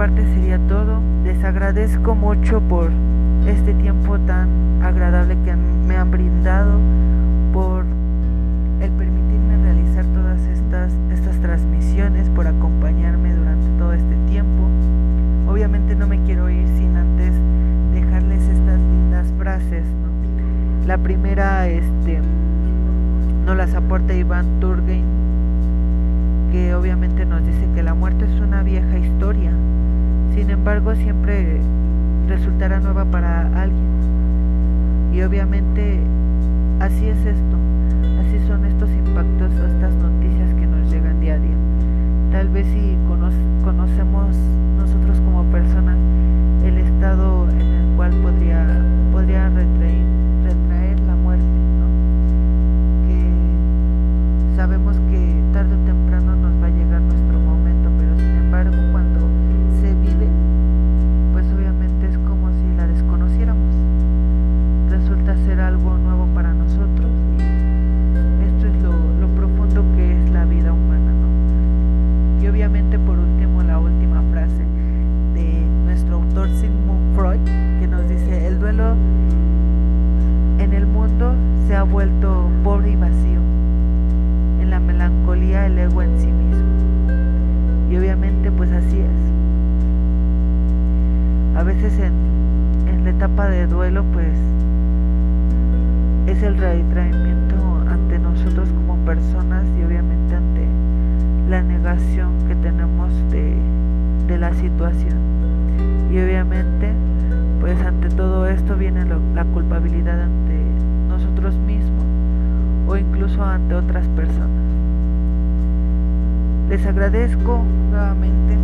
parte sería todo. Les agradezco mucho por este tiempo tan agradable que me han brindado, por el permitirme realizar todas estas, estas transmisiones, por acompañarme durante todo este tiempo. Obviamente no me quiero ir sin antes dejarles estas lindas frases. La primera este, nos las aporta Iván Turgein, que obviamente nos dice que la muerte es una vieja historia sin embargo, siempre resultará nueva para alguien. Y obviamente así es esto, así son estos impactos estas noticias que nos llegan día a día. Tal vez si conocemos de duelo pues es el retraimiento ante nosotros como personas y obviamente ante la negación que tenemos de, de la situación. Y obviamente, pues ante todo esto viene la culpabilidad ante nosotros mismos o incluso ante otras personas. Les agradezco nuevamente